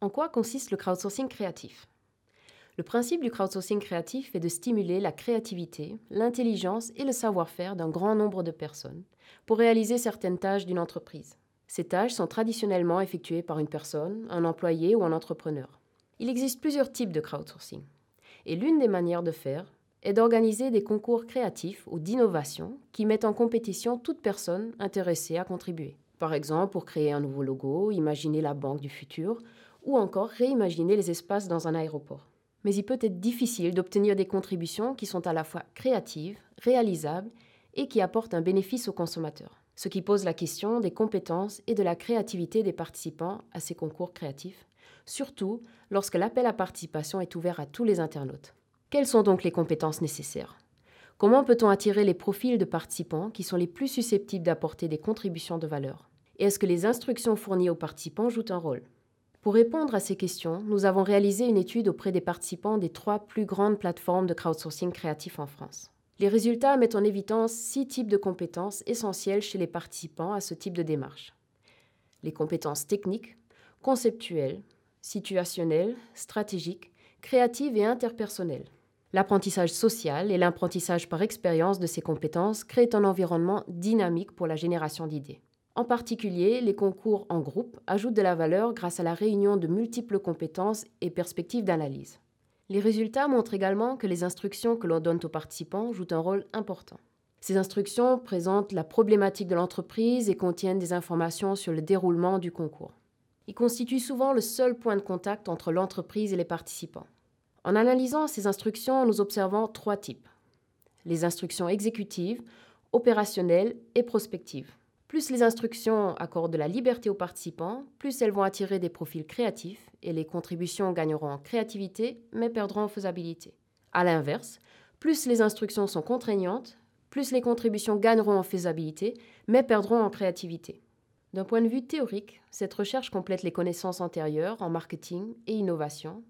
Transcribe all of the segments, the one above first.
En quoi consiste le crowdsourcing créatif? Le principe du crowdsourcing créatif est de stimuler la créativité, l'intelligence et le savoir-faire d'un grand nombre de personnes pour réaliser certaines tâches d'une entreprise. Ces tâches sont traditionnellement effectuées par une personne, un employé ou un entrepreneur. Il existe plusieurs types de crowdsourcing. Et l'une des manières de faire est d'organiser des concours créatifs ou d'innovation qui mettent en compétition toute personne intéressée à contribuer. Par exemple, pour créer un nouveau logo, imaginer la banque du futur ou encore réimaginer les espaces dans un aéroport. Mais il peut être difficile d'obtenir des contributions qui sont à la fois créatives, réalisables et qui apportent un bénéfice aux consommateurs. Ce qui pose la question des compétences et de la créativité des participants à ces concours créatifs, surtout lorsque l'appel à participation est ouvert à tous les internautes. Quelles sont donc les compétences nécessaires? Comment peut-on attirer les profils de participants qui sont les plus susceptibles d'apporter des contributions de valeur? Et est-ce que les instructions fournies aux participants jouent un rôle? Pour répondre à ces questions, nous avons réalisé une étude auprès des participants des trois plus grandes plateformes de crowdsourcing créatif en France. Les résultats mettent en évidence six types de compétences essentielles chez les participants à ce type de démarche. Les compétences techniques, conceptuelles, situationnelles, stratégiques, créatives et interpersonnelles. L'apprentissage social et l'apprentissage par expérience de ces compétences créent un environnement dynamique pour la génération d'idées. En particulier, les concours en groupe ajoutent de la valeur grâce à la réunion de multiples compétences et perspectives d'analyse. Les résultats montrent également que les instructions que l'on donne aux participants jouent un rôle important. Ces instructions présentent la problématique de l'entreprise et contiennent des informations sur le déroulement du concours. Ils constituent souvent le seul point de contact entre l'entreprise et les participants. En analysant ces instructions, nous observons trois types. Les instructions exécutives, opérationnelles et prospectives. Plus les instructions accordent de la liberté aux participants, plus elles vont attirer des profils créatifs et les contributions gagneront en créativité mais perdront en faisabilité. A l'inverse, plus les instructions sont contraignantes, plus les contributions gagneront en faisabilité mais perdront en créativité. D'un point de vue théorique, cette recherche complète les connaissances antérieures en marketing et innovation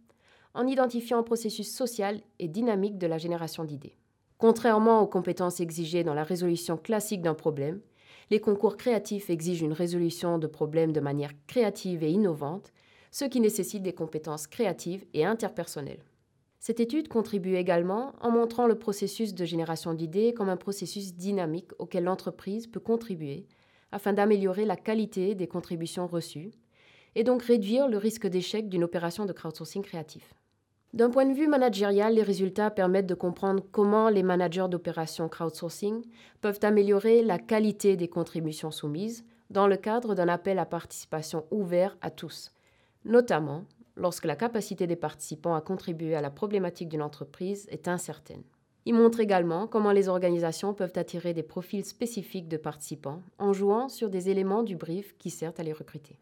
en identifiant un processus social et dynamique de la génération d'idées. Contrairement aux compétences exigées dans la résolution classique d'un problème, les concours créatifs exigent une résolution de problèmes de manière créative et innovante, ce qui nécessite des compétences créatives et interpersonnelles. Cette étude contribue également en montrant le processus de génération d'idées comme un processus dynamique auquel l'entreprise peut contribuer afin d'améliorer la qualité des contributions reçues et donc réduire le risque d'échec d'une opération de crowdsourcing créatif. D'un point de vue managérial, les résultats permettent de comprendre comment les managers d'opérations crowdsourcing peuvent améliorer la qualité des contributions soumises dans le cadre d'un appel à participation ouvert à tous, notamment lorsque la capacité des participants à contribuer à la problématique d'une entreprise est incertaine. Il montre également comment les organisations peuvent attirer des profils spécifiques de participants en jouant sur des éléments du brief qui servent à les recruter.